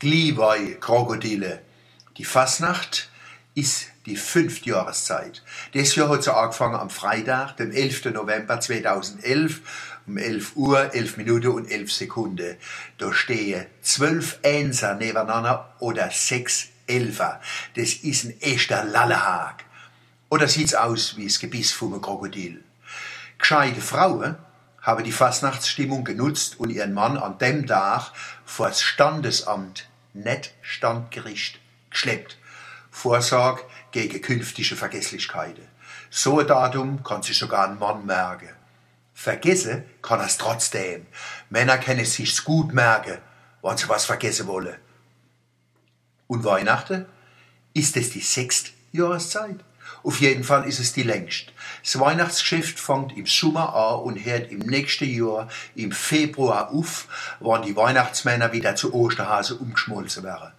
Glühwein, Krokodile. Die Fasnacht ist die fünfte Jahreszeit. Das Jahr hat sie angefangen am Freitag, dem 11. November 2011, um 11 Uhr, 11 Minuten und 11 Sekunden. Da stehen zwölf Einser nebeneinander oder sechs Elfer. Das ist ein echter Lallehag. Oder sieht's aus wie das Gebiss vom Krokodil? Gescheite Frauen habe die Fastnachtsstimmung genutzt und ihren Mann an dem Tag vor das Standesamt, nicht Standgericht, geschleppt. Vorsorge gegen künftige Vergesslichkeiten. So ein Datum kann sich sogar ein Mann merken. Vergessen kann er es trotzdem. Männer können es sich gut merken, wenn sie was vergessen wollen. Und Weihnachten? Ist es die sechste Jahreszeit? Auf jeden Fall ist es die längst. Das Weihnachtsgeschäft fängt im Sommer an und hört im nächsten Jahr im Februar auf, wann die Weihnachtsmänner wieder zu Osterhase umgeschmolzen werden.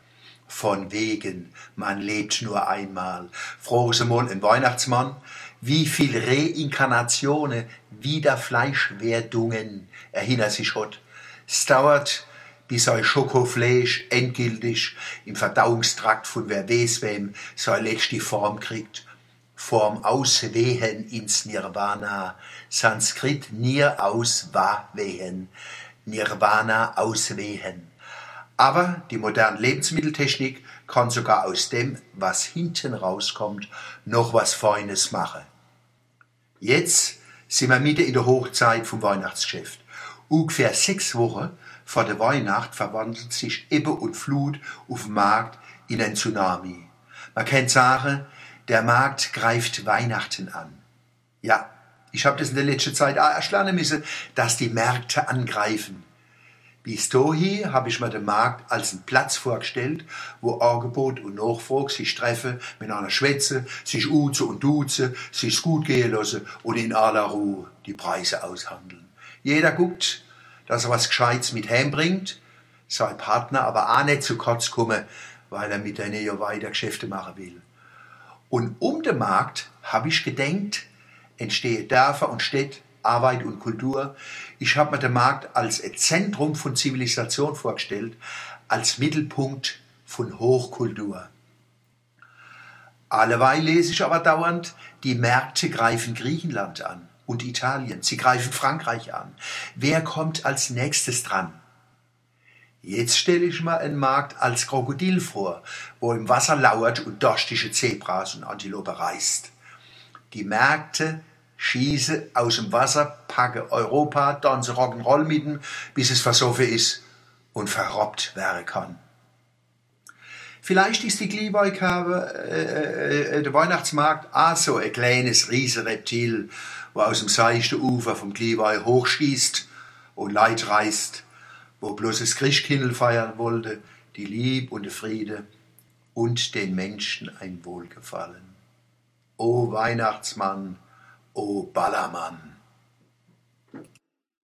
Von wegen, man lebt nur einmal. Frohe Sie mal ein Weihnachtsmann, wie viel Reinkarnationen, wieder Fleischwerdungen erinnert sich hat. Es dauert, bis sein Schokofleisch endgültig im Verdauungstrakt von wer weiß wem seine letzte Form kriegt vorm Auswehen ins Nirvana. Sanskrit Nir auswehen. Nirvana auswehen. Aber die moderne Lebensmitteltechnik kann sogar aus dem, was hinten rauskommt, noch was Feines machen. Jetzt sind wir mitten in der Hochzeit vom Weihnachtsgeschäft. Ungefähr sechs Wochen vor der Weihnacht verwandelt sich Ebbe und Flut auf dem Markt in ein Tsunami. Man kann sagen, der Markt greift Weihnachten an. Ja, ich habe das in der letzten Zeit auch erschlagen müssen, dass die Märkte angreifen. Bis dahin habe ich mir den Markt als einen Platz vorgestellt, wo Angebot und Nachfrage sich treffen, miteinander schwätzen, sich uze und duze, sich gut gehen lassen und in aller Ruhe die Preise aushandeln. Jeder guckt, dass er was Gescheites mit heimbringt, sein Partner aber auch nicht zu kurz kommen, weil er mit denen ja weiter Geschäfte machen will. Und um den Markt habe ich gedenkt, entstehe Dörfer und Städte, Arbeit und Kultur. Ich habe mir den Markt als Zentrum von Zivilisation vorgestellt, als Mittelpunkt von Hochkultur. Alleweil lese ich aber dauernd, die Märkte greifen Griechenland an und Italien, sie greifen Frankreich an. Wer kommt als nächstes dran? Jetzt stelle ich mir einen Markt als Krokodil vor, wo im Wasser lauert und dorstige Zebras und Antilope reißt. Die Märkte schieße aus dem Wasser, packe Europa, tanze Rock'n'Roll mitten, bis es versoffen ist und verrobbt werden kann. Vielleicht ist die Glühweinkerbe, äh, äh, äh, der Weihnachtsmarkt, auch so ein kleines Riesenreptil, wo aus dem seichten Ufer vom Glühwein hochschießt und Leid reißt wo bloß das Christkindl feiern wollte, die Lieb und der Friede und den Menschen ein Wohlgefallen. O Weihnachtsmann, o Ballermann.